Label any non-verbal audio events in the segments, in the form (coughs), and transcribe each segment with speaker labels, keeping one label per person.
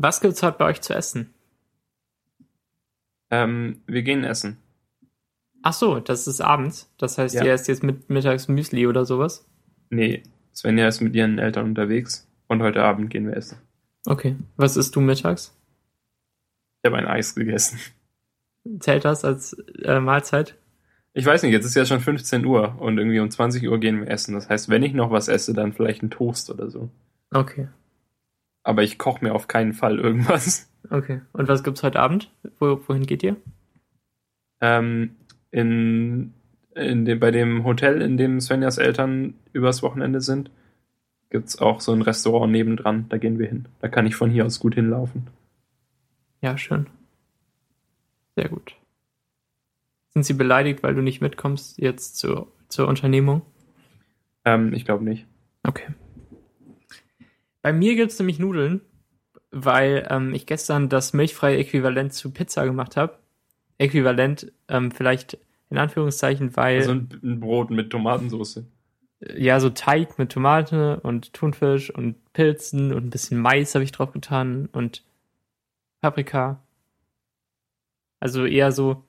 Speaker 1: Was gibt's heute bei euch zu essen?
Speaker 2: Ähm, wir gehen essen.
Speaker 1: Ach so, das ist abends. Das heißt,
Speaker 2: Ja.
Speaker 1: ihr esst jetzt mit mittags Müsli oder sowas?
Speaker 2: Nee, Svenja ist mit ihren Eltern unterwegs und heute Abend gehen wir essen.
Speaker 1: Okay. Was isst du mittags?
Speaker 2: Ich habe ein Eis gegessen.
Speaker 1: Zählt das als äh, Mahlzeit?
Speaker 2: Ich weiß nicht, jetzt ist ja schon 15 Uhr und irgendwie um 20 Uhr gehen wir essen. Das heißt, wenn ich noch was esse, dann vielleicht ein Toast oder so.
Speaker 1: Okay.
Speaker 2: Aber ich koche mir auf keinen Fall irgendwas. (laughs)
Speaker 1: Okay. Und was gibt's heute Abend? Wo, wohin geht ihr?
Speaker 2: Ähm, in, in dem, bei dem Hotel, in dem Svenjas Eltern übers Wochenende sind, gibt's auch so ein Restaurant nebendran. Da gehen wir hin. Da kann ich von hier aus gut hinlaufen.
Speaker 1: Ja, schön. Sehr gut. Sind sie beleidigt, weil du nicht mitkommst jetzt zur, zur Unternehmung?
Speaker 2: Ähm, ich glaube nicht.
Speaker 1: Okay. Bei mir gibt's nämlich Nudeln, weil ähm, ich gestern das milchfreie Äquivalent zu Pizza gemacht habe. Äquivalent, ähm, vielleicht in Anführungszeichen, weil
Speaker 2: Also ein, ein Brot mit Tomatensauce.
Speaker 1: ja so Teig mit Tomate und Thunfisch und Pilzen und ein bisschen Mais habe ich drauf getan und Paprika. Also eher so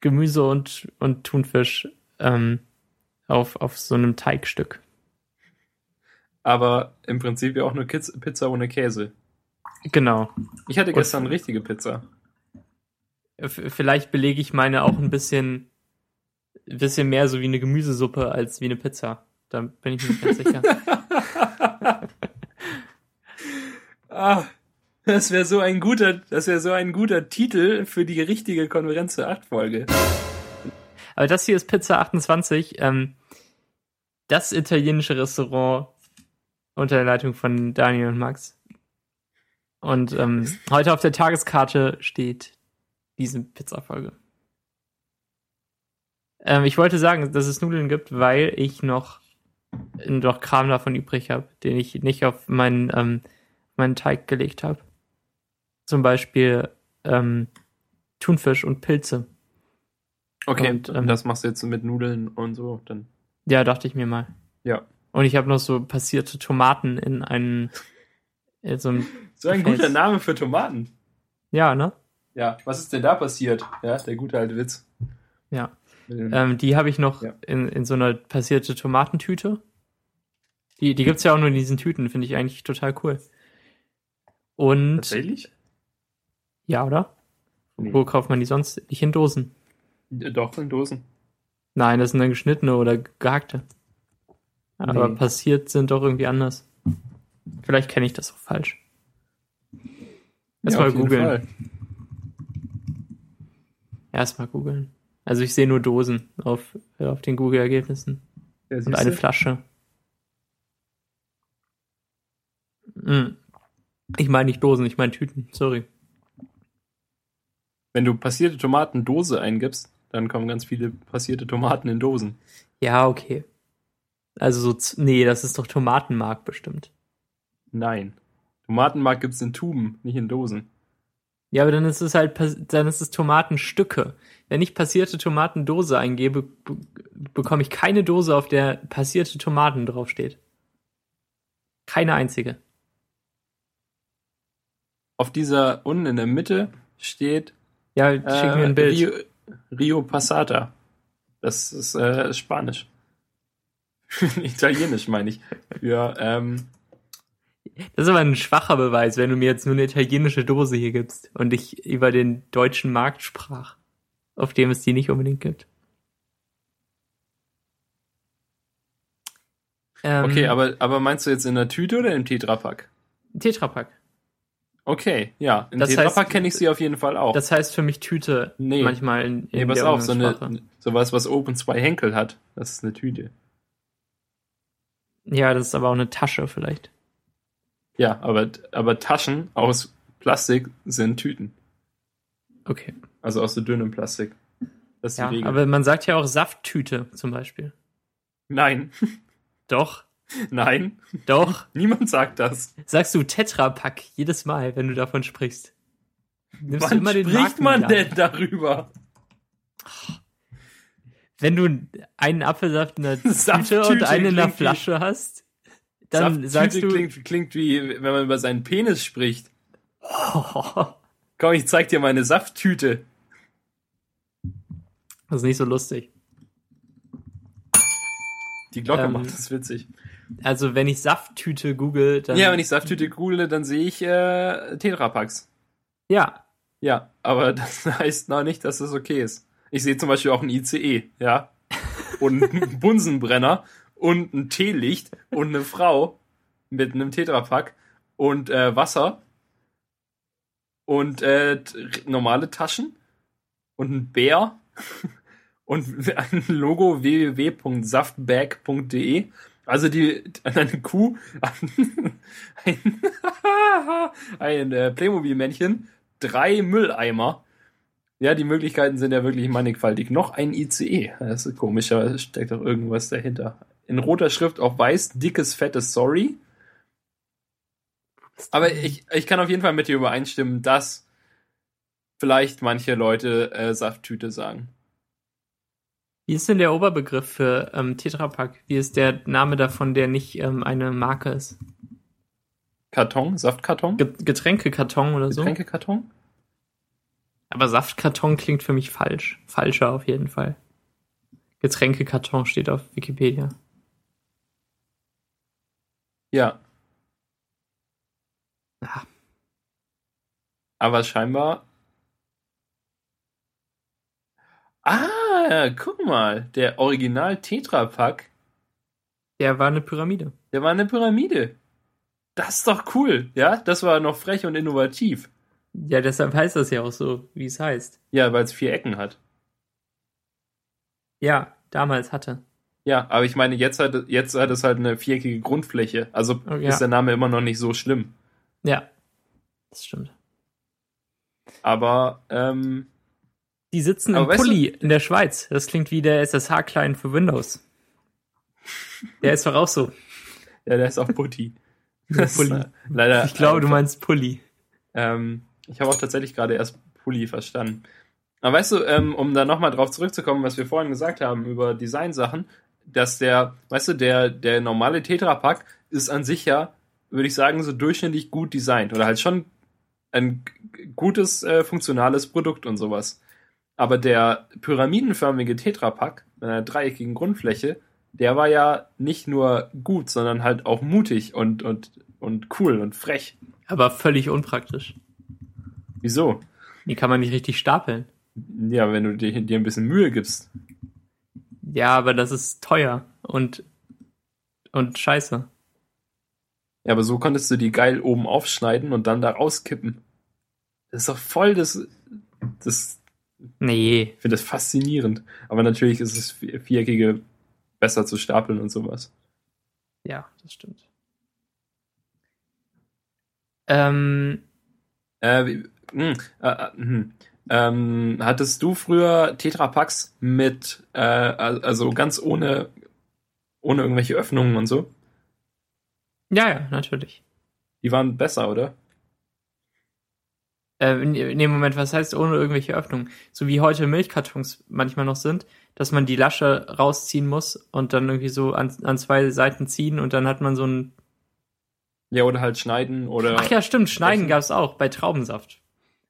Speaker 1: Gemüse und, und Thunfisch ähm, auf, auf so einem Teigstück.
Speaker 2: Aber im Prinzip ja auch nur Kiz Pizza ohne Käse.
Speaker 1: Genau.
Speaker 2: Ich hatte
Speaker 1: Und-
Speaker 2: gestern richtige Pizza.
Speaker 1: Vielleicht belege ich meine auch ein bisschen, bisschen mehr so wie eine Gemüsesuppe als wie eine Pizza. Da bin ich mir nicht ganz sicher. (laughs)
Speaker 2: Ah, das wäre so ein guter, das wäre so ein guter Titel für die richtige Konferenz zur 8 Folge.
Speaker 1: Aber das hier ist Pizza 28, ähm, das italienische Restaurant unter der Leitung von Daniel und Max. Und ähm, heute auf der Tageskarte steht diese Pizza-Folge. Ähm, ich wollte sagen, dass es Nudeln gibt, weil ich noch, noch Kram davon übrig habe, den ich nicht auf meinen, ähm, meinen Teig gelegt habe. Zum Beispiel ähm, Thunfisch und Pilze.
Speaker 2: Okay,
Speaker 1: Und,
Speaker 2: und,
Speaker 1: ähm,
Speaker 2: das machst du jetzt mit Nudeln und so, dann.
Speaker 1: Ja, dachte ich mir mal.
Speaker 2: Ja.
Speaker 1: Und ich habe noch so passierte Tomaten in einen, in so einem,
Speaker 2: So ein
Speaker 1: Okay.
Speaker 2: guter Name für Tomaten.
Speaker 1: ja, ne?
Speaker 2: Ja, was ist denn da passiert? Ja, der gute alte Witz.
Speaker 1: Ja. Ähm, die habe ich noch
Speaker 2: Ja.
Speaker 1: in, in so einer passierte Tomatentüte. Die, die gibt's ja auch nur in diesen Tüten, finde ich eigentlich total cool. Und
Speaker 2: Tatsächlich?
Speaker 1: ja, oder?
Speaker 2: Nee.
Speaker 1: Wo kauft man die sonst? Nicht in Dosen.
Speaker 2: Doch, in Dosen.
Speaker 1: Nein, das sind dann geschnittene oder gehackte. Aber
Speaker 2: Nee.
Speaker 1: passiert sind doch irgendwie anders. Vielleicht kenne ich das auch falsch. Erstmal
Speaker 2: jeden
Speaker 1: googeln. Erstmal googeln. Also ich sehe nur Dosen auf, äh, auf den Google-Ergebnissen.
Speaker 2: Ja,
Speaker 1: Und eine Flasche. Hm. Ich meine nicht Dosen, ich meine Tüten. Sorry.
Speaker 2: Wenn du passierte Tomatendose eingibst, dann kommen ganz viele passierte Tomaten in Dosen.
Speaker 1: Ja, okay. Also so, nee, das ist doch Tomatenmark bestimmt.
Speaker 2: Nein. Tomatenmark gibt's in Tuben, nicht in Dosen.
Speaker 1: Ja, aber dann ist es halt, dann ist es Tomatenstücke. Wenn ich passierte Tomatendose eingebe, be bekomme ich keine Dose, auf der passierte Tomaten draufsteht. Keine einzige.
Speaker 2: Auf dieser unten in der Mitte steht
Speaker 1: Ja, schick
Speaker 2: äh,
Speaker 1: mir ein Bild.
Speaker 2: Rio, Rio Passata. Das ist äh, Spanisch. (laughs) Italienisch meine ich. Für, ähm,
Speaker 1: Das ist aber ein schwacher Beweis, wenn du mir jetzt nur eine italienische Dose hier gibst und ich über den deutschen Markt sprach, auf dem es die nicht unbedingt gibt. Ähm,
Speaker 2: okay, aber, aber meinst du jetzt in der Tüte oder im Tetrapack?
Speaker 1: Tetrapack.
Speaker 2: Okay, ja. Im
Speaker 1: Das
Speaker 2: Tetrapack kenne ich sie auf jeden Fall auch.
Speaker 1: Das heißt für mich Tüte
Speaker 2: Nee.
Speaker 1: manchmal in, in
Speaker 2: nee, pass auf, so eine, sowas, was oben zwei Henkel hat. Das ist eine Tüte.
Speaker 1: Ja, das ist aber auch eine Tasche vielleicht.
Speaker 2: Ja, aber, aber Taschen aus Plastik sind Tüten.
Speaker 1: Okay.
Speaker 2: Also aus so dünnem Plastik. Das ist
Speaker 1: Ja,
Speaker 2: die Regel.
Speaker 1: aber man sagt ja auch Safttüte zum Beispiel.
Speaker 2: Nein,
Speaker 1: Doch,
Speaker 2: nein,
Speaker 1: doch.
Speaker 2: niemand sagt das.
Speaker 1: Sagst du Tetrapack jedes Mal, wenn du davon sprichst. Nimmst du
Speaker 2: Wann
Speaker 1: immer den
Speaker 2: spricht man
Speaker 1: Markennamen.
Speaker 2: denn darüber?
Speaker 1: Wenn du einen Apfelsaft in der (laughs) Tüte und einen in der
Speaker 2: klingt wie-
Speaker 1: Flasche hast, dann
Speaker 2: Safttüte
Speaker 1: sagst du.
Speaker 2: Klingt, klingt wie, wenn man über seinen Penis spricht.
Speaker 1: Oh, (laughs)
Speaker 2: Komm, ich zeig dir meine Safttüte.
Speaker 1: das ist nicht so lustig.
Speaker 2: Die Glocke
Speaker 1: Ähm,
Speaker 2: macht das witzig.
Speaker 1: Also wenn ich Safttüte google, dann.
Speaker 2: Ja, wenn ich Safttüte google, dann sehe ich äh, Tetrapacks.
Speaker 1: Ja.
Speaker 2: Ja, aber (laughs) das heißt noch nicht, dass das okay ist. Ich sehe zum Beispiel auch ein ICE, ja. Und einen (laughs) Bunsenbrenner und ein Teelicht und eine Frau mit einem Tetrapack und äh, Wasser und äh, normale Taschen und ein Bär (laughs) und ein Logo www.saftbag.de. Also die eine Kuh, (laughs) ein, ein äh, Playmobil-Männchen, drei Mülleimer. Ja, die Möglichkeiten sind ja wirklich mannigfaltig. Noch ein ICE. Das ist komisch, aber es steckt doch irgendwas dahinter. In roter Schrift auf weiß, dickes, fettes Sorry. Aber ich, ich kann auf jeden Fall mit dir übereinstimmen, dass vielleicht manche Leute äh, Safttüte sagen.
Speaker 1: Wie ist denn der Oberbegriff für ähm, Tetrapack? Wie ist der Name davon, der nicht ähm, eine Marke ist?
Speaker 2: Karton, Saftkarton,
Speaker 1: Ge Getränkekarton oder so?
Speaker 2: Getränkekarton.
Speaker 1: Aber Saftkarton klingt für mich falsch. Falscher auf jeden Fall. Getränkekarton steht auf Wikipedia.
Speaker 2: Ja,
Speaker 1: Ah,
Speaker 2: aber scheinbar. Ah, guck mal, der Original Tetrapack,
Speaker 1: der war eine Pyramide.
Speaker 2: der war eine Pyramide. Das ist doch cool, ja? Das war noch frech und innovativ.
Speaker 1: Ja, deshalb heißt das ja auch so, wie es heißt.
Speaker 2: Ja, weil es vier Ecken hat.
Speaker 1: Ja, damals hatte.
Speaker 2: Ja, aber ich meine, jetzt hat, jetzt hat es halt eine viereckige Grundfläche. Also
Speaker 1: Oh, ja.
Speaker 2: ist der Name immer noch nicht so schlimm.
Speaker 1: Ja, das stimmt.
Speaker 2: Aber, ähm,
Speaker 1: Die sitzen im
Speaker 2: weißt du-
Speaker 1: Pulli in der Schweiz. Das klingt wie der SSH-Client für Windows. Der ist doch auch so. (laughs)
Speaker 2: ja, der ist auch Putti.
Speaker 1: Pulli. (laughs)
Speaker 2: äh, Leider.
Speaker 1: Ich glaube, du meinst Pulli.
Speaker 2: Ähm, ich habe auch tatsächlich gerade erst Pulli verstanden. Aber weißt du, ähm, um da nochmal drauf zurückzukommen, was wir vorhin gesagt haben über Designsachen, dass der, weißt du, der, der normale Tetrapack ist an sich ja, würde ich sagen, so durchschnittlich gut designt oder halt schon ein gutes, äh, funktionales Produkt und sowas. Aber der pyramidenförmige Tetrapack mit einer dreieckigen Grundfläche, der war ja nicht nur gut, sondern halt auch mutig und, und, und cool und frech.
Speaker 1: Aber völlig unpraktisch.
Speaker 2: Wieso?
Speaker 1: Die kann man nicht richtig stapeln.
Speaker 2: Ja, wenn du dir, dir ein bisschen Mühe gibst.
Speaker 1: Ja, aber das ist teuer und, und scheiße.
Speaker 2: Ja, aber so konntest du die geil oben aufschneiden und dann da rauskippen. Das ist doch voll das. das
Speaker 1: Nee.
Speaker 2: ich finde das faszinierend. Aber natürlich ist es vi- viereckige besser zu stapeln und sowas.
Speaker 1: Ja, das stimmt. Ähm,
Speaker 2: Äh, wie- mh, äh, äh, hm. ähm, hattest du früher Tetrapacks mit, äh, al- also ganz ohne, ohne irgendwelche Öffnungen und so?
Speaker 1: ja, ja, natürlich.
Speaker 2: Die waren besser, oder?
Speaker 1: Äh, nee, Moment, was heißt ohne irgendwelche Öffnungen? So wie heute Milchkartons manchmal noch sind, dass man die Lasche rausziehen muss und dann irgendwie so an, an zwei Seiten ziehen und dann hat man so ein.
Speaker 2: Ja, oder halt schneiden oder.
Speaker 1: Ach ja, stimmt, Schneiden
Speaker 2: Brechen.
Speaker 1: gab's auch bei Traubensaft.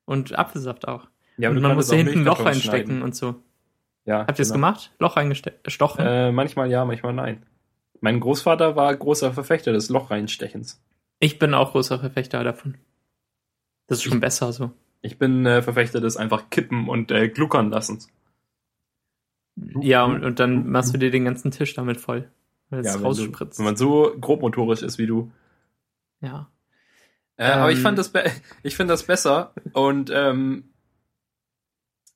Speaker 1: Und Apfelsaft auch.
Speaker 2: Ja,
Speaker 1: und man musste hinten ein Loch reinstecken und so.
Speaker 2: Ja,
Speaker 1: Habt ihr es
Speaker 2: genau.
Speaker 1: gemacht? Loch reingestochen?
Speaker 2: Äh, manchmal ja, manchmal nein. Mein Großvater war großer Verfechter des Loch reinstechens.
Speaker 1: Ich bin auch großer Verfechter davon. Das ist schon besser so.
Speaker 2: Ich bin äh, Verfechter des einfach kippen und äh, gluckern lassens.
Speaker 1: Ja, und, und dann machst du dir den ganzen Tisch damit voll. Weil es
Speaker 2: Ja, wenn, du,
Speaker 1: rausspritzt.
Speaker 2: wenn man so grobmotorisch ist wie du.
Speaker 1: ja.
Speaker 2: Äh, aber ich
Speaker 1: Ähm.
Speaker 2: fand das, (laughs) ich finde das besser und ähm,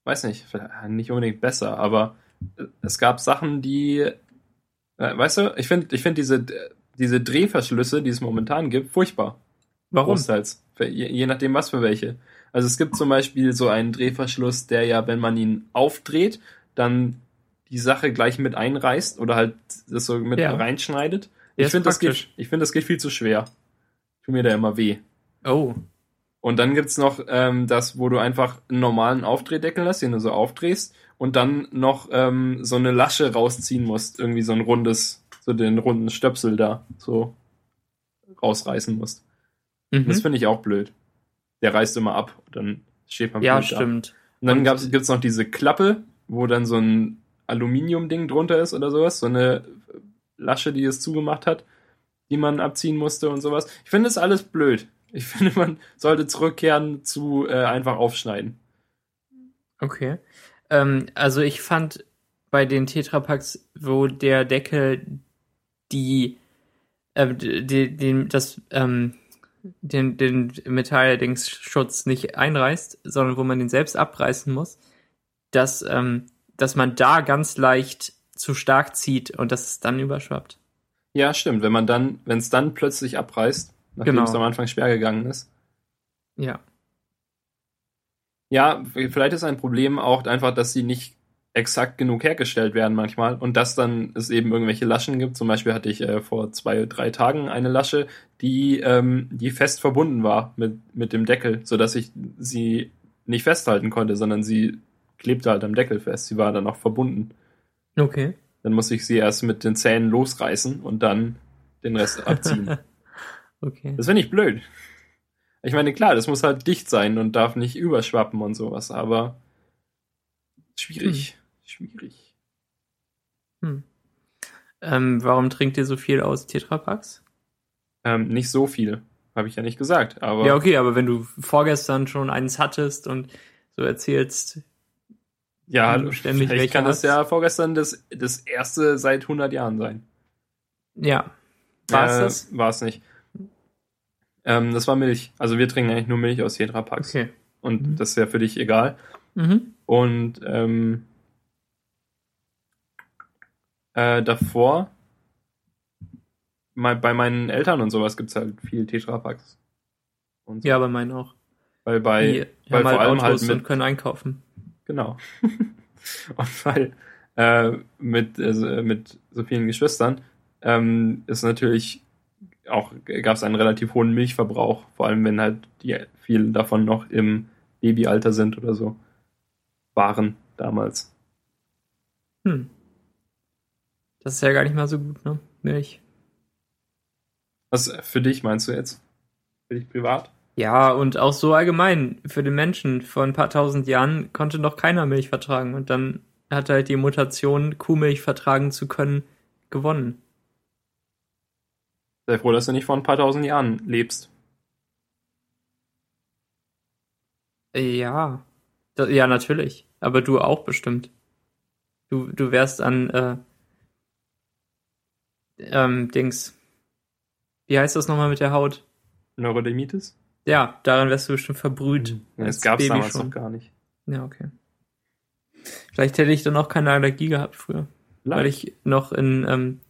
Speaker 2: weiß nicht, vielleicht nicht unbedingt besser, aber äh, es gab Sachen, die, äh, weißt du, ich finde, ich finde diese diese Drehverschlüsse, die es momentan gibt, furchtbar.
Speaker 1: Warum?
Speaker 2: Großteils. Je, je nachdem, was für welche. Also es gibt zum Beispiel so einen Drehverschluss, der ja, wenn man ihn aufdreht, dann die Sache gleich mit einreißt oder halt das so mit
Speaker 1: Ja.
Speaker 2: reinschneidet.
Speaker 1: Der
Speaker 2: ich finde, das geht,
Speaker 1: praktisch.
Speaker 2: ich finde, das geht viel zu schwer. Tut mir da immer weh.
Speaker 1: Oh.
Speaker 2: Und dann gibt's noch ähm, das, wo du einfach einen normalen Aufdrehdeckel hast, den du so aufdrehst und dann noch ähm, so eine Lasche rausziehen musst. Irgendwie so ein rundes, so den runden Stöpsel da. So. rausreißen musst.
Speaker 1: Mhm.
Speaker 2: Das finde ich auch blöd. Der reißt immer ab, dann steht man
Speaker 1: ja,
Speaker 2: blöd da.
Speaker 1: stimmt.
Speaker 2: Und dann
Speaker 1: Und-
Speaker 2: gab's, gibt's noch diese Klappe, wo dann so ein Aluminiumding drunter ist oder sowas, so eine Lasche, die es zugemacht hat, die man abziehen musste und sowas. Ich finde das alles blöd. Ich (laughs) finde, man sollte zurückkehren zu äh, einfach aufschneiden.
Speaker 1: Okay. Ähm, also ich fand bei den Tetrapacks, wo der Deckel die, äh, die, den, das, ähm, den, den Metalldingsschutz nicht einreißt, sondern wo man den selbst abreißen muss, dass, ähm, dass man da ganz leicht zu stark zieht und dass es dann überschwappt.
Speaker 2: Ja, stimmt. Wenn man dann, wenn es dann plötzlich abreißt, nachdem
Speaker 1: Genau.
Speaker 2: es am Anfang schwer gegangen ist.
Speaker 1: Ja.
Speaker 2: Ja, vielleicht ist ein Problem auch einfach, dass sie nicht exakt genug hergestellt werden manchmal und dass dann es eben irgendwelche Laschen gibt. Zum Beispiel hatte ich äh, vor zwei, drei Tagen eine Lasche, die, ähm, die fest verbunden war mit, mit dem Deckel, sodass ich sie nicht festhalten konnte, sondern sie klebte halt am Deckel fest. Sie war dann auch verbunden.
Speaker 1: Okay.
Speaker 2: Dann musste ich sie erst mit den Zähnen losreißen und dann den Rest (laughs) abziehen.
Speaker 1: Okay.
Speaker 2: Das finde ich blöd. Ich meine, klar, das muss halt dicht sein und darf nicht überschwappen und sowas, aber schwierig. Schwierig.
Speaker 1: Hm. Ähm, warum trinkt ihr so viel aus Tetrapacks?
Speaker 2: Ähm, nicht so viel, habe ich ja nicht gesagt, aber
Speaker 1: Ja, okay, aber wenn du vorgestern schon eins hattest und so erzählst,
Speaker 2: ja,
Speaker 1: du ständig
Speaker 2: vielleicht kann das
Speaker 1: hast.
Speaker 2: ja vorgestern das, das erste seit 100 Jahren sein.
Speaker 1: ja. War es
Speaker 2: äh,
Speaker 1: das?
Speaker 2: War es nicht. Ähm, das war Milch. Also wir trinken eigentlich nur Milch aus Tetrapacks.
Speaker 1: Okay.
Speaker 2: Und
Speaker 1: Mhm.
Speaker 2: das ist ja für dich egal.
Speaker 1: Mhm.
Speaker 2: Und ähm, äh, davor, mal, bei meinen Eltern und sowas gibt's halt viel Tetrapacks. Und so.
Speaker 1: Ja, bei meinen auch.
Speaker 2: Weil bei,
Speaker 1: Die
Speaker 2: weil vor
Speaker 1: halt
Speaker 2: allem
Speaker 1: Autos
Speaker 2: halt mit,
Speaker 1: und können einkaufen.
Speaker 2: genau. (laughs) und weil äh, mit, äh, mit so vielen Geschwistern ähm, ist natürlich auch, gab es einen relativ hohen Milchverbrauch, vor allem wenn halt die vielen davon noch im Babyalter sind oder so. Waren damals.
Speaker 1: Hm. Das ist ja gar nicht mal so gut, ne? Milch.
Speaker 2: Was für dich meinst du jetzt? Für dich privat?
Speaker 1: Ja, und auch so allgemein für den Menschen. Vor ein paar tausend Jahren konnte noch keiner Milch vertragen und dann hat halt die Mutation, Kuhmilch vertragen zu können, gewonnen.
Speaker 2: Sei froh, dass du nicht vor ein paar tausend Jahren lebst.
Speaker 1: Ja. Ja, natürlich. Aber du auch bestimmt. Du, du wärst an, äh, ähm, Dings. Wie heißt das nochmal mit der Haut?
Speaker 2: Neurodermitis?
Speaker 1: Ja, daran wärst du bestimmt verbrüht.
Speaker 2: Ja, das
Speaker 1: als
Speaker 2: gab es
Speaker 1: Baby
Speaker 2: damals
Speaker 1: schon.
Speaker 2: noch gar nicht.
Speaker 1: Ja, okay. Vielleicht hätte ich dann auch keine Allergie gehabt früher, weil ich noch in, ähm,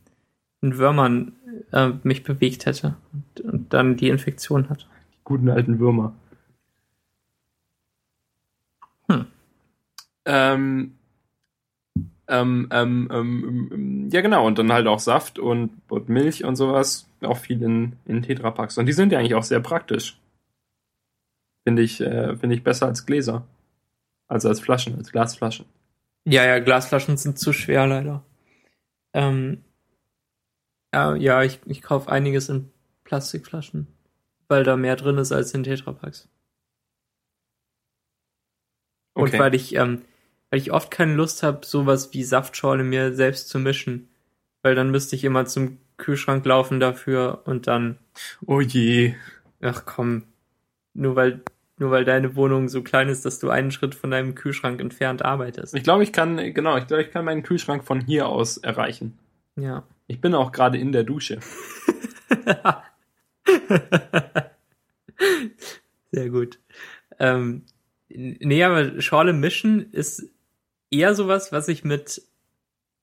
Speaker 1: in Würmern äh, mich bewegt hätte und, und dann die Infektion hatte.
Speaker 2: Die guten alten Würmer.
Speaker 1: Hm.
Speaker 2: Ähm, ähm, ähm, ähm, ähm, ja, genau. Und dann halt auch Saft und, und Milch und sowas. Auch viel in, in Tetrapacks. Und die sind ja eigentlich auch sehr praktisch. Finde ich, äh, finde ich besser als Gläser. Also als Flaschen, als Glasflaschen.
Speaker 1: Ja, ja, Glasflaschen sind zu schwer leider. Ähm, äh, ja, ich, ich kaufe einiges in Plastikflaschen, weil da mehr drin ist als in Tetrapacks. Und
Speaker 2: Okay.
Speaker 1: weil ich, ähm, weil ich oft keine Lust habe, sowas wie Saftschorle mir selbst zu mischen. Weil dann müsste ich immer zum Kühlschrank laufen dafür und dann,
Speaker 2: Oh je.
Speaker 1: ach komm, nur weil, nur weil deine Wohnung so klein ist, dass du einen Schritt von deinem Kühlschrank entfernt arbeitest.
Speaker 2: Ich glaube, ich kann, genau, ich glaube, ich kann meinen Kühlschrank von hier aus erreichen.
Speaker 1: Ja.
Speaker 2: Ich bin auch gerade in der Dusche. (laughs)
Speaker 1: Sehr gut. Ähm, nee, aber Schorle mischen ist eher sowas, was ich mit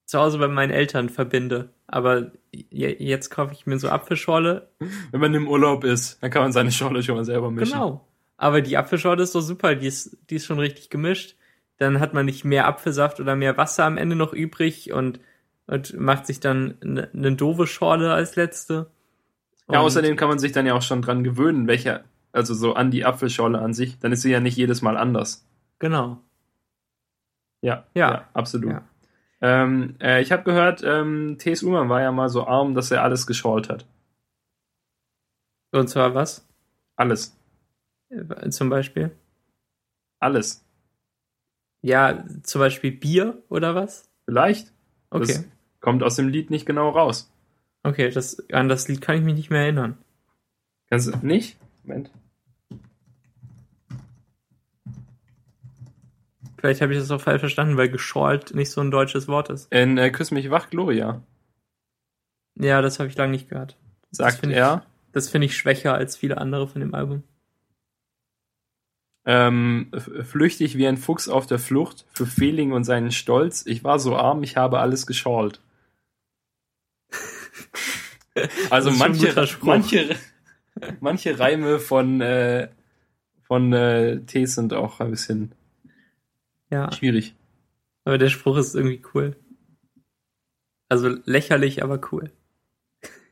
Speaker 1: zu Hause bei meinen Eltern verbinde. Aber je- jetzt kaufe ich mir so Apfelschorle.
Speaker 2: Wenn man im Urlaub ist, dann kann man seine Schorle schon mal selber mischen.
Speaker 1: Genau. Aber die Apfelschorle ist doch super, die ist, die ist schon richtig gemischt. Dann hat man nicht mehr Apfelsaft oder mehr Wasser am Ende noch übrig und, und macht sich dann eine ne doofe Schorle als letzte.
Speaker 2: Ja,
Speaker 1: Und-
Speaker 2: außerdem kann man sich dann ja auch schon dran gewöhnen, welcher, also so an die Apfelschorle an sich. Dann ist sie ja nicht jedes Mal anders.
Speaker 1: Genau.
Speaker 2: Ja,
Speaker 1: Ja.
Speaker 2: absolut.
Speaker 1: Ja.
Speaker 2: Ähm, äh, ich habe gehört, ähm, T.S. Ullmann war ja mal so arm, dass er alles geschorlt hat.
Speaker 1: Und zwar was?
Speaker 2: Alles.
Speaker 1: Äh, Zum Beispiel?
Speaker 2: Alles.
Speaker 1: Ja, zum Beispiel Bier oder was?
Speaker 2: Vielleicht.
Speaker 1: Okay.
Speaker 2: Das kommt aus dem Lied nicht genau raus.
Speaker 1: Okay, das, an das Lied kann ich mich nicht mehr erinnern.
Speaker 2: Kannst du nicht? Moment.
Speaker 1: Vielleicht habe ich das auch falsch verstanden, weil geschorlt nicht so ein deutsches Wort ist.
Speaker 2: In äh, Küss mich wach, Gloria,
Speaker 1: Ja, das habe ich lange nicht gehört.
Speaker 2: sagt
Speaker 1: ich-
Speaker 2: er.
Speaker 1: Das finde ich schwächer als viele andere von dem Album.
Speaker 2: Ähm, flüchtig wie ein Fuchs auf der Flucht, für Feeling und seinen Stolz. Ich war so arm, ich habe alles geschorlt. (laughs) Also manche, manche, manche Reime von, äh, von äh, T sind auch ein bisschen
Speaker 1: Ja,
Speaker 2: schwierig.
Speaker 1: aber der Spruch ist irgendwie cool. Also lächerlich, aber cool.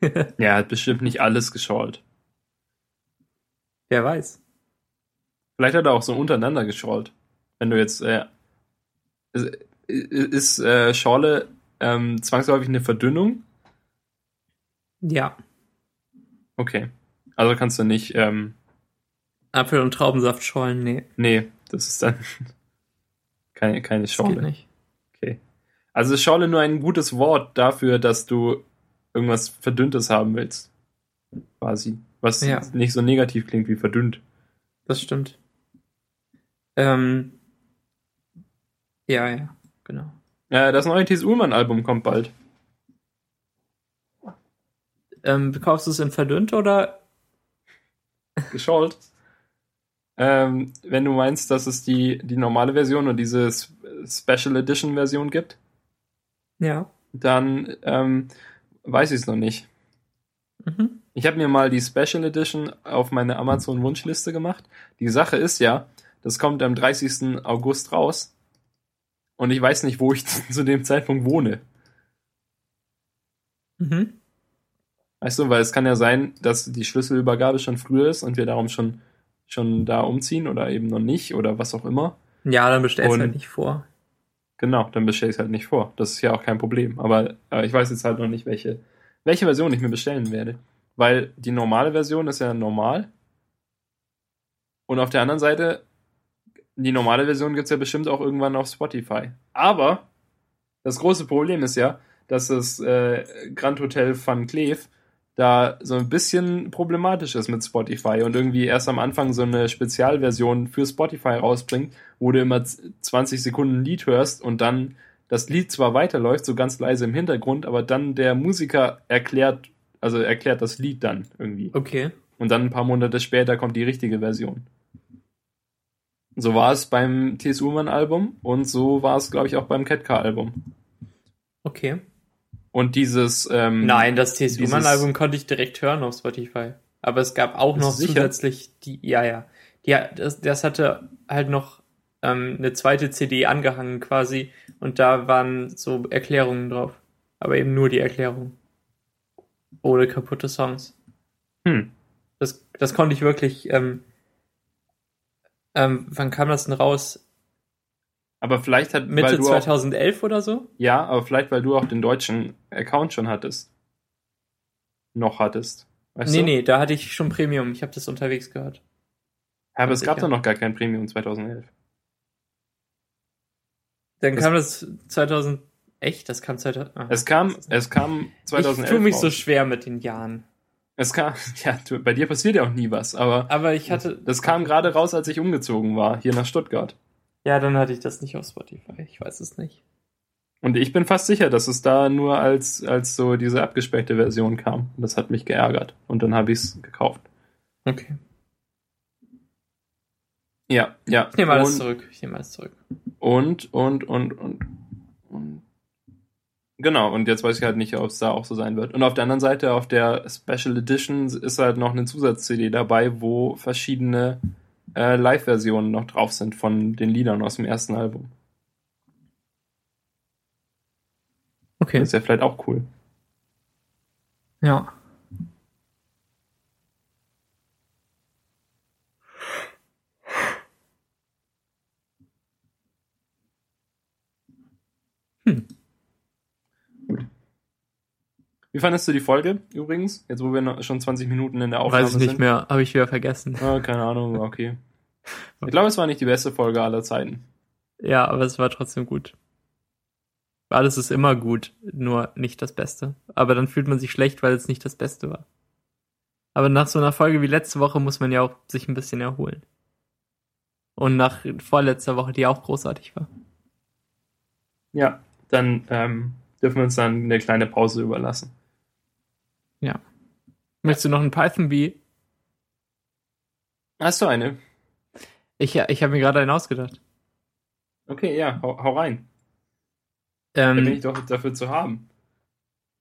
Speaker 1: (laughs)
Speaker 2: Ja, er hat bestimmt nicht alles geschorlt.
Speaker 1: Wer weiß.
Speaker 2: Vielleicht hat er auch so untereinander geschorlt. Wenn du jetzt, äh, ist, ist äh, Schorle ähm, zwangsläufig eine Verdünnung?
Speaker 1: Ja,
Speaker 2: Okay. Also kannst du nicht, ähm,
Speaker 1: Apfel- und Traubensaft schorlen, nee,
Speaker 2: nee, das ist dann (laughs) keine, keine
Speaker 1: das geht
Speaker 2: Schorle.
Speaker 1: nicht.
Speaker 2: Okay. Also ist Schorle nur ein gutes Wort dafür, dass du irgendwas Verdünntes haben willst. Quasi. Was
Speaker 1: Ja.
Speaker 2: nicht so negativ klingt wie verdünnt.
Speaker 1: Das stimmt. Ähm, ja, ja, genau.
Speaker 2: Äh, das neue Thies Ullmann-Album kommt bald.
Speaker 1: Ähm, kaufst du es in verdünnt oder?
Speaker 2: geschollt. Ähm, wenn du meinst, dass es die, die normale Version und diese Special Edition Version gibt,
Speaker 1: Ja.
Speaker 2: dann ähm, weiß ich es noch nicht.
Speaker 1: Mhm.
Speaker 2: Ich habe mir mal die Special Edition auf meine Amazon Wunschliste gemacht. Die Sache ist ja, das kommt am 30. August raus und ich weiß nicht, wo ich (laughs) zu dem Zeitpunkt wohne.
Speaker 1: Mhm.
Speaker 2: Weißt du, weil es kann ja sein, dass die Schlüsselübergabe schon früher ist und wir darum schon, schon da umziehen oder eben noch nicht oder was auch immer.
Speaker 1: Ja, dann bestellst
Speaker 2: Und-
Speaker 1: halt nicht vor.
Speaker 2: Genau, dann bestelle ich es halt nicht vor. Das ist ja auch kein Problem. Aber äh, ich weiß jetzt halt noch nicht, welche, welche Version ich mir bestellen werde. Weil die normale Version ist ja normal. Und auf der anderen Seite, die normale Version gibt es ja bestimmt auch irgendwann auf Spotify. Aber das große Problem ist ja, dass das äh, Grand Hotel Van Cleef da so ein bisschen problematisch ist mit Spotify und irgendwie erst am Anfang so eine Spezialversion für Spotify rausbringt, wo du immer z- 20 Sekunden ein Lied hörst und dann das Lied zwar weiterläuft, so ganz leise im Hintergrund, aber dann der Musiker erklärt, also erklärt das Lied dann irgendwie.
Speaker 1: Okay.
Speaker 2: Und dann ein paar Monate später kommt die richtige Version. So war es beim T.S. Ullmann-Album und so war es, glaube ich, auch beim Ketka-Album.
Speaker 1: Okay.
Speaker 2: Und dieses. Ähm,
Speaker 1: Nein, das
Speaker 2: dieses-
Speaker 1: TSU-Mann-Album konnte ich direkt hören auf Spotify. Aber es gab auch noch zusätzlich die, ja, ja. Ja, das, das hatte halt noch ähm, eine zweite CD angehangen quasi und da waren so Erklärungen drauf. Aber eben nur die Erklärung. Ohne kaputte Songs.
Speaker 2: Hm.
Speaker 1: Das, das konnte ich wirklich, ähm, ähm, wann kam das denn raus?
Speaker 2: Aber vielleicht hat. weil
Speaker 1: Mitte
Speaker 2: auch,
Speaker 1: 2011 oder so?
Speaker 2: ja, aber vielleicht, weil du auch den deutschen Account schon hattest. Noch hattest. Weißt
Speaker 1: nee,
Speaker 2: du?
Speaker 1: nee, da hatte ich schon Premium. Ich habe das unterwegs gehört.
Speaker 2: Ja, aber es gab
Speaker 1: Sicher.
Speaker 2: doch noch gar kein Premium 2011.
Speaker 1: Dann
Speaker 2: Das-
Speaker 1: kam das 2000. Echt? Das kam 2000. ah.
Speaker 2: Es kam, es kam 2011.
Speaker 1: Ich tue mich so
Speaker 2: raus.
Speaker 1: schwer mit den Jahren.
Speaker 2: Es kam, (laughs) ja, bei dir passiert ja auch nie was, aber
Speaker 1: Aber ich hatte.
Speaker 2: das kam gerade raus, als ich umgezogen war, hier nach Stuttgart.
Speaker 1: Ja, dann hatte ich das nicht auf Spotify. Ich weiß es nicht.
Speaker 2: Und ich bin fast sicher, dass es da nur als, als so diese abgespeckte Version kam. Und das hat mich geärgert. Und dann habe ich es gekauft.
Speaker 1: Okay.
Speaker 2: Ja, ja.
Speaker 1: Ich nehme alles
Speaker 2: und,
Speaker 1: zurück. Ich nehme alles zurück.
Speaker 2: Und, und, und, und, und. Genau, und jetzt weiß ich halt nicht, ob es da auch so sein wird. Und auf der anderen Seite, auf der Special Edition ist halt noch eine Zusatz-CD dabei, wo verschiedene äh, Live-Versionen noch drauf sind von den Liedern aus dem ersten Album.
Speaker 1: Okay.
Speaker 2: Das ist ja vielleicht auch cool.
Speaker 1: Ja.
Speaker 2: Wie fandest du die Folge übrigens? Jetzt, wo wir schon 20 Minuten in der Aufnahme
Speaker 1: Weiß ich nicht
Speaker 2: sind.
Speaker 1: mehr, habe ich wieder vergessen.
Speaker 2: Ah, keine Ahnung, okay. (laughs) Ich glaube, es war nicht die beste Folge aller Zeiten.
Speaker 1: Ja, aber es war trotzdem gut. Alles ist immer gut, nur nicht das Beste. Aber dann fühlt man sich schlecht, weil es nicht das Beste war. Aber nach so einer Folge wie letzte Woche muss man ja auch sich ein bisschen erholen. Und nach vorletzter Woche, die auch großartig war.
Speaker 2: Ja, dann ähm, dürfen wir uns dann eine kleine Pause überlassen.
Speaker 1: Möchtest du noch ein Python B?
Speaker 2: Hast du eine?
Speaker 1: Ich, ich habe mir gerade einen ausgedacht.
Speaker 2: Okay, ja, hau, hau rein. Da bin
Speaker 1: Ähm,
Speaker 2: ich doch dafür zu haben.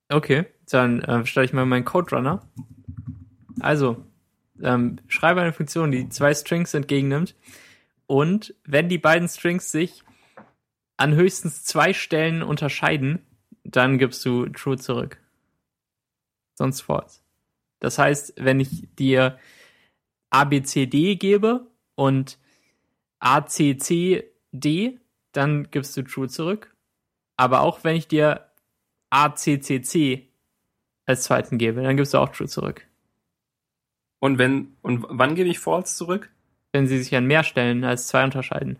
Speaker 1: okay, dann äh, stelle ich mal meinen Code Runner. Also, ähm, schreibe eine Funktion, die zwei Strings entgegennimmt. Und wenn die beiden Strings sich an höchstens zwei Stellen unterscheiden, dann gibst du true zurück. Sonst false. Das heißt, wenn ich dir ABCD gebe und ACCD, dann gibst du true zurück. Aber auch wenn ich dir ACCC als zweiten gebe, dann gibst du auch true zurück.
Speaker 2: Und wenn und wann gebe ich False zurück?
Speaker 1: Wenn sie sich an mehr Stellen als zwei unterscheiden.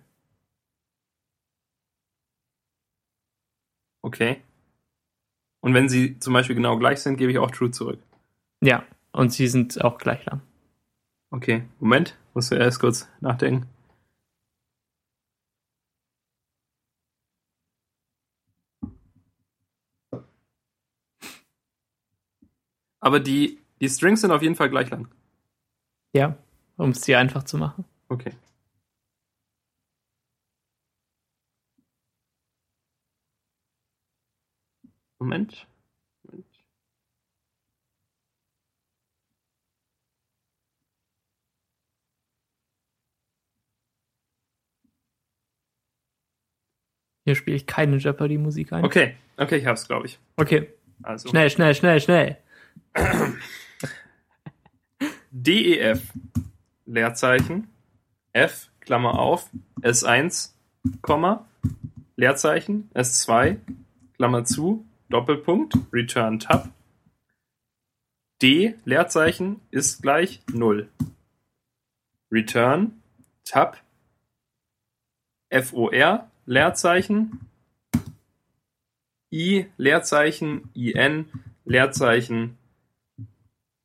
Speaker 2: Okay. Und wenn sie zum Beispiel genau gleich sind, gebe ich auch True zurück.
Speaker 1: Ja, und sie sind auch gleich lang.
Speaker 2: Okay, Moment, musst du erst kurz nachdenken. Aber die, die Strings sind auf jeden Fall gleich lang.
Speaker 1: Ja, um es dir einfach zu machen.
Speaker 2: Okay. Moment. Moment.
Speaker 1: Hier spiele ich keine Jeopardy-Musik ein.
Speaker 2: Okay, okay, ich hab's, glaube ich.
Speaker 1: Okay,
Speaker 2: Also
Speaker 1: schnell, schnell, schnell, schnell. (coughs)
Speaker 2: DEF Leerzeichen F Klammer auf S1 Komma Leerzeichen S2 Klammer zu Doppelpunkt Return Tab. D Leerzeichen ist gleich 0 Return Tab. FOR Leerzeichen. I Leerzeichen IN Leerzeichen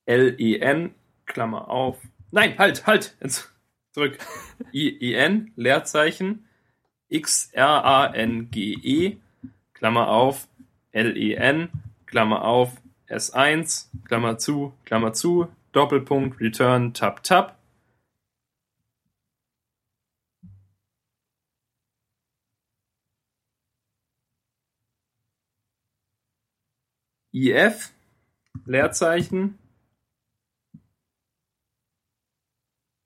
Speaker 2: L-E-N, Klammer auf. Nein, halt, halt, jetzt zurück. I-E-N, Leerzeichen, X-R-A-N-G-E, Klammer auf, L-E-N, Klammer auf, S1, Klammer zu, Klammer zu, Doppelpunkt, Return, Tab, Tab. IF, Leerzeichen,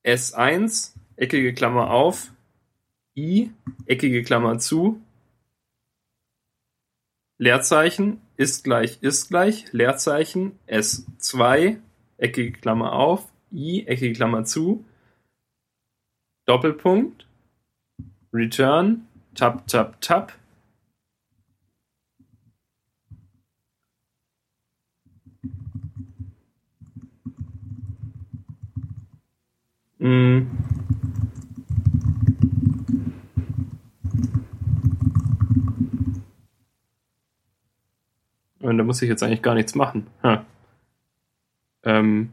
Speaker 2: S1, eckige Klammer auf, I, eckige Klammer zu, Leerzeichen, ist gleich, ist gleich, Leerzeichen, S2, eckige Klammer auf, I, eckige Klammer zu, Doppelpunkt, Return, Tab, Tab, Tab, Mm. Und da muss ich jetzt eigentlich gar nichts machen. Ha. Ähm.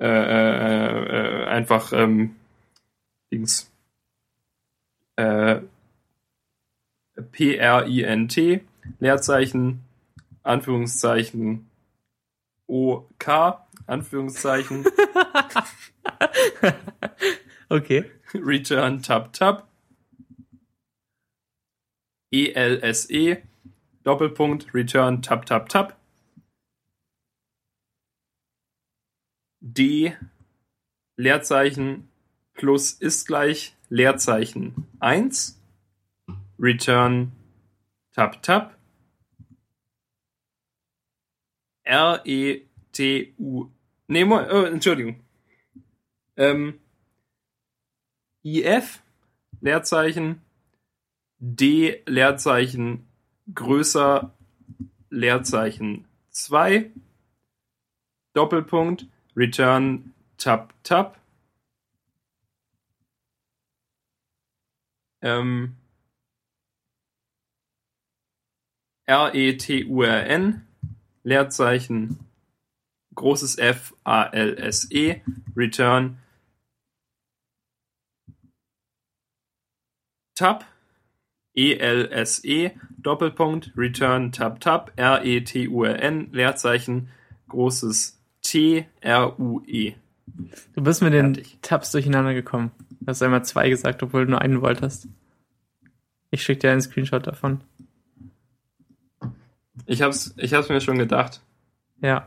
Speaker 2: Äh, äh, äh, einfach ähm, Dings. Äh, P-R-I-N-T, Leerzeichen, Anführungszeichen, O-K, Anführungszeichen, (laughs)
Speaker 1: Okay.
Speaker 2: Return Tab Tab, E-L-S-E, Doppelpunkt, Return Tab Tab Tab, D, Leerzeichen, plus ist gleich, Leerzeichen 1, Return Tab Tab, R-E-T-U, nee, mo- oh, Entschuldigung, ähm, IF, Leerzeichen, D, Leerzeichen, größer Leerzeichen 2 Doppelpunkt return tab tab ähm, R-E-T-U-R-N, Leerzeichen, großes F, A-L-S-E, Return, Tab, E-L-S-E, Doppelpunkt, Return, Tab, Tab, R-E-T-U-R-N, Leerzeichen, großes T, R-U-E.
Speaker 1: Du bist mit den
Speaker 2: Fertig.
Speaker 1: Tabs durcheinander gekommen. Du hast einmal zwei gesagt, obwohl du nur einen wolltest. Ich schicke dir einen Screenshot davon.
Speaker 2: Ich hab's, ich hab's mir schon gedacht.
Speaker 1: Ja.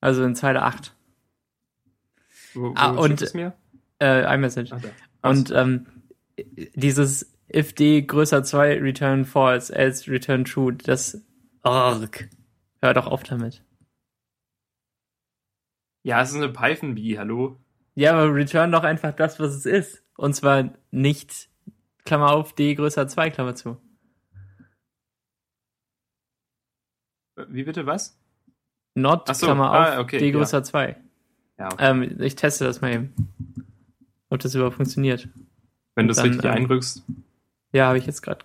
Speaker 1: Also in Zeile 8.
Speaker 2: Wo, wo
Speaker 1: Ah, und-
Speaker 2: es mir?
Speaker 1: Äh, iMessage.
Speaker 2: Da.
Speaker 1: Und ähm, dieses if d größer 2 return false, else return true, das Arg. Hör doch auf damit.
Speaker 2: ja, es ist eine Python-Bee, hallo?
Speaker 1: Ja, aber return doch einfach das, was es ist. Und zwar nicht, Klammer auf, d größer 2, Klammer zu.
Speaker 2: Wie bitte was?
Speaker 1: Not,
Speaker 2: so,
Speaker 1: Klammer
Speaker 2: ah,
Speaker 1: auf,
Speaker 2: okay,
Speaker 1: d
Speaker 2: ja.
Speaker 1: größer 2.
Speaker 2: Ja, okay.
Speaker 1: Ähm, ich teste das mal eben. Ob das überhaupt funktioniert.
Speaker 2: wenn du es richtig
Speaker 1: ähm,
Speaker 2: einrückst.
Speaker 1: Ja, habe ich jetzt gerade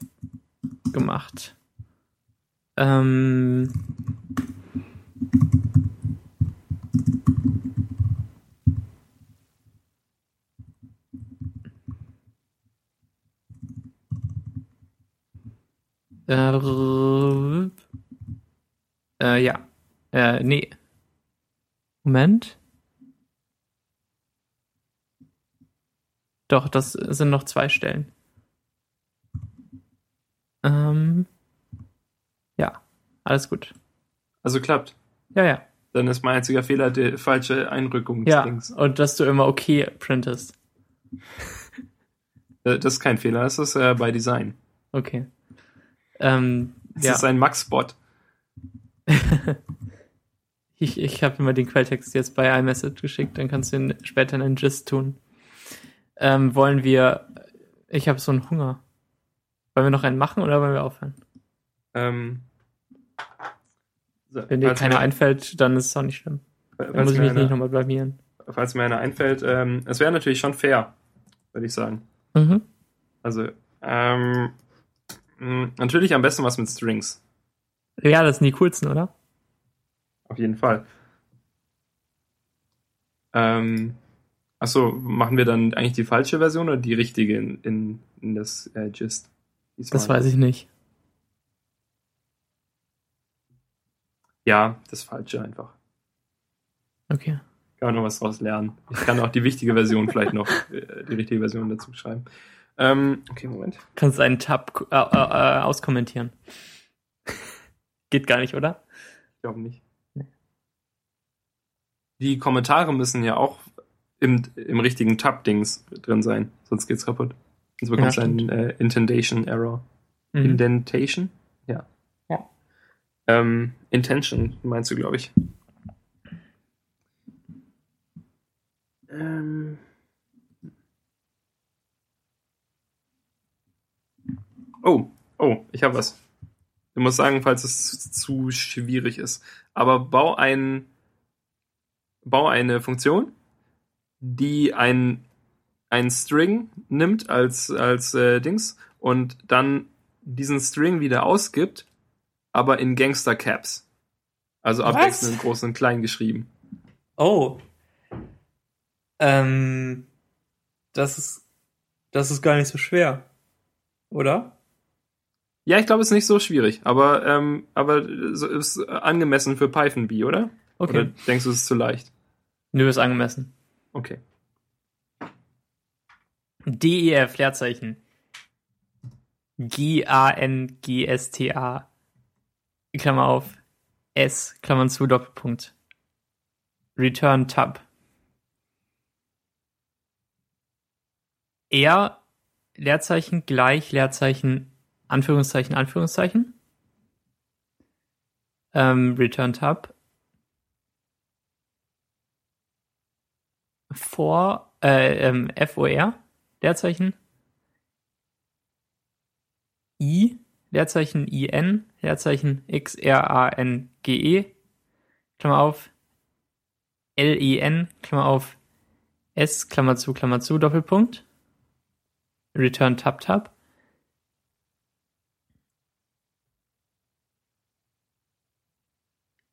Speaker 1: gemacht. Ähm, äh, äh, ja. Äh, nee. Moment. Doch, das sind noch zwei Stellen. Ähm, ja, alles gut.
Speaker 2: Also klappt.
Speaker 1: Ja, ja.
Speaker 2: Dann ist mein einziger Fehler der falsche
Speaker 1: Ja,
Speaker 2: Einrückungsdings.
Speaker 1: und dass du immer okay printest. (laughs)
Speaker 2: Äh, Das ist kein Fehler, das ist äh, bei Design.
Speaker 1: Okay. Ähm,
Speaker 2: Das
Speaker 1: ja,
Speaker 2: ist ein Max-Bot. (laughs)
Speaker 1: ich, ich habe immer den Quelltext jetzt bei iMessage geschickt, dann kannst du ihn später in einen Gist tun. Ähm, wollen wir, ich habe so einen Hunger. Wollen wir noch einen machen oder wollen wir aufhören?
Speaker 2: Ähm,
Speaker 1: Wenn dir keiner
Speaker 2: mir-
Speaker 1: einfällt, dann ist es auch nicht schlimm. Dann muss ich mich nicht
Speaker 2: einer-
Speaker 1: nochmal blamieren.
Speaker 2: falls mir einer einfällt, ähm, es wäre natürlich schon fair, würde ich sagen.
Speaker 1: Mhm.
Speaker 2: Also, ähm, natürlich am besten was mit Strings.
Speaker 1: Ja, das sind die coolsten, oder?
Speaker 2: Auf jeden Fall. Ähm, achso, machen wir dann eigentlich die falsche Version oder die richtige in, in, in das äh, Gist?
Speaker 1: Das weiß ich nicht.
Speaker 2: Ja, das falsche einfach.
Speaker 1: Okay.
Speaker 2: Kann man noch was draus lernen. Ich kann auch die wichtige Version vielleicht noch, äh, die richtige Version dazu schreiben. Ähm, okay, Moment.
Speaker 1: Kannst einen Tab äh, äh, äh, auskommentieren. (laughs) Geht gar nicht, oder?
Speaker 2: Ich glaube nicht.
Speaker 1: Nee.
Speaker 2: Die Kommentare müssen ja auch im, im richtigen Tab-Dings drin sein, sonst geht's kaputt. Sonst bekommst du
Speaker 1: Ja,
Speaker 2: einen äh, Indentation-Error.
Speaker 1: Mhm.
Speaker 2: Indentation? Ja.
Speaker 1: Ja.
Speaker 2: Ähm, Intention meinst du, glaube ich. Ähm. Oh, oh, ich habe was. Du musst sagen, falls es zu schwierig ist. Aber bau ein, bau eine Funktion, die ein, ein String nimmt als, als äh, Dings und dann diesen String wieder ausgibt, aber in Gangster Caps. Also
Speaker 1: Was?
Speaker 2: abwechselnd groß und klein geschrieben.
Speaker 1: Oh. Ähm, das ist, das ist gar nicht so schwer. Oder?
Speaker 2: Ja, ich glaube, es ist nicht so schwierig, aber, ähm, aber ist angemessen für Python B, oder?
Speaker 1: Okay.
Speaker 2: Oder denkst du, es ist zu leicht?
Speaker 1: Nö, ist angemessen.
Speaker 2: Okay.
Speaker 1: DEF, Leerzeichen. G-A-N-G-S-T-A. Klammer auf. S, Klammern zu, Doppelpunkt. Return Tab. R, Leerzeichen, gleich, Leerzeichen, Anführungszeichen, Anführungszeichen. Ähm, Return Tab. For, äh, ähm, FOR, Leerzeichen. I, Leerzeichen IN, Leerzeichen XRANGE, Klammer auf, LEN, Klammer auf, S, Klammer zu, Klammer zu, Doppelpunkt. Return Tab Tab.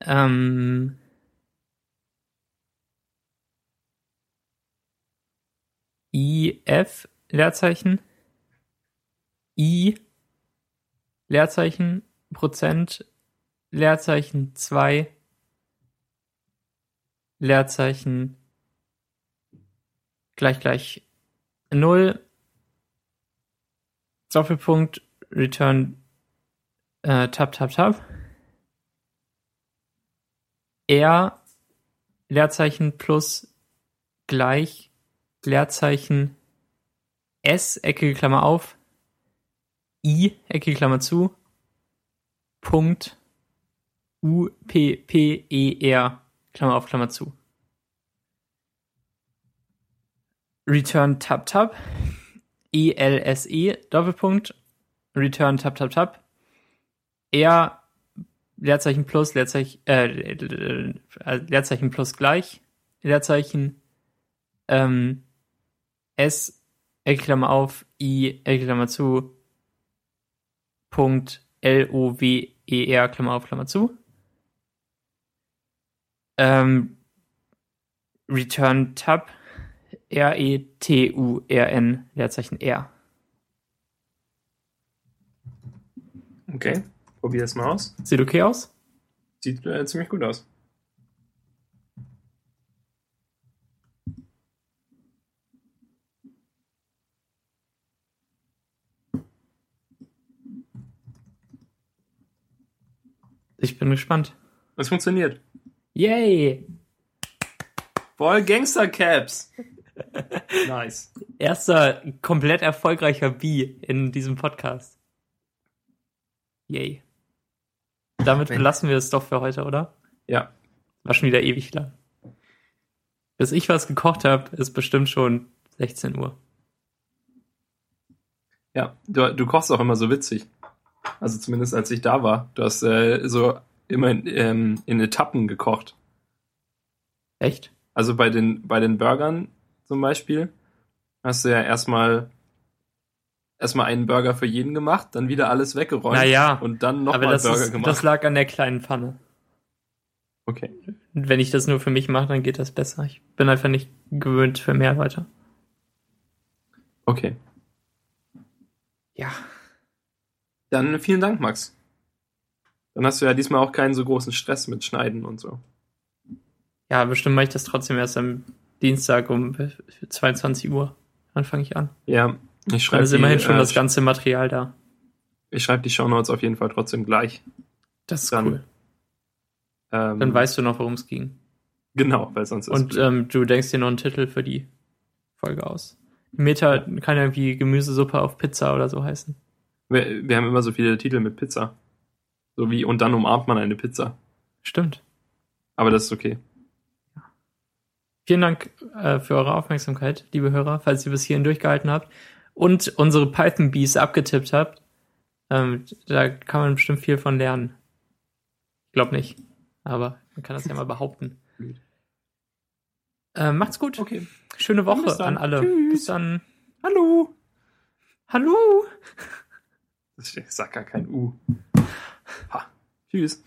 Speaker 1: Ähm, IF, Leerzeichen, I, Leerzeichen, Prozent, Leerzeichen 2, Leerzeichen gleich gleich 0, Doppelpunkt, Return äh, Tab, Tab, Tab. R, Leerzeichen plus gleich, Leerzeichen S, eckige Klammer auf, I, eckige Klammer zu, Punkt, U, P, P, E, R, Klammer auf, Klammer zu. Return Tab Tab, E, L, S, E, Doppelpunkt, Return Tab Tab Tab, R, Leerzeichen plus, Leerzeichen, äh, Leerzeichen plus gleich, Leerzeichen, ähm, S, Eckklammer auf, I, Eckklammer zu, Punkt, L, O, W, E, R, Klammer auf, Klammer zu. Ähm, Return Tab, R, E, T, U, R, N, Leerzeichen R.
Speaker 2: Okay, probier das mal aus.
Speaker 1: Sieht okay aus?
Speaker 2: Sieht äh, ziemlich gut aus.
Speaker 1: Ich bin gespannt.
Speaker 2: Es funktioniert.
Speaker 1: Yay!
Speaker 2: Voll Gangster-Caps. (laughs) nice.
Speaker 1: Erster komplett erfolgreicher B in diesem Podcast. Yay. Damit
Speaker 2: Wenn-
Speaker 1: belassen wir es doch für heute, oder?
Speaker 2: Ja,
Speaker 1: War schon wieder ewig lang. Bis ich was gekocht habe, ist bestimmt schon 16 Uhr.
Speaker 2: ja. Du, du kochst auch immer so witzig. Also zumindest als ich da war. Du hast äh, so immer in, ähm, in Etappen gekocht.
Speaker 1: Echt?
Speaker 2: Also bei den, bei den Burgern zum Beispiel hast du ja erstmal erstmal einen Burger für jeden gemacht, dann wieder alles weggeräumt
Speaker 1: Naja,
Speaker 2: und dann nochmal
Speaker 1: das,
Speaker 2: Burger
Speaker 1: ist,
Speaker 2: gemacht.
Speaker 1: das lag an der kleinen Pfanne.
Speaker 2: okay.
Speaker 1: Wenn ich das nur für mich mache, dann geht das besser. Ich bin einfach nicht gewöhnt für mehr Leute.
Speaker 2: Okay.
Speaker 1: Ja.
Speaker 2: Dann vielen Dank, Max. Dann hast du ja diesmal auch keinen so großen Stress mit Schneiden und so.
Speaker 1: Ja, bestimmt mache ich das trotzdem erst am Dienstag um 22 Uhr. Dann fange ich an.
Speaker 2: Ja, ich
Speaker 1: Dann
Speaker 2: schreibe
Speaker 1: ist immerhin schon
Speaker 2: äh,
Speaker 1: das ganze Material da.
Speaker 2: Ich schreibe die Shownotes auf jeden Fall trotzdem gleich.
Speaker 1: Das ist
Speaker 2: Dann-
Speaker 1: cool.
Speaker 2: Ähm,
Speaker 1: Dann weißt du noch, worum es ging.
Speaker 2: Genau, weil sonst ist
Speaker 1: Und ähm, du denkst dir noch einen Titel für die Folge aus. Meta kann ja irgendwie Gemüsesuppe auf Pizza oder so heißen.
Speaker 2: Wir, wir haben immer so viele Titel mit Pizza. So wie und dann umarmt man eine Pizza.
Speaker 1: Stimmt.
Speaker 2: Aber das ist okay.
Speaker 1: Vielen Dank äh, für eure Aufmerksamkeit, liebe Hörer, falls ihr bis hierhin durchgehalten habt und unsere Python Bees abgetippt habt. Ähm, da kann man bestimmt viel von lernen. Ich glaube nicht, aber man kann das ja mal behaupten. (laughs) Ähm, macht's gut.
Speaker 2: Okay.
Speaker 1: Schöne Woche an alle.
Speaker 2: Tschüss.
Speaker 1: Bis dann.
Speaker 2: Hallo.
Speaker 1: Hallo.
Speaker 2: Ich sag gar kein U. Ha. Tschüss.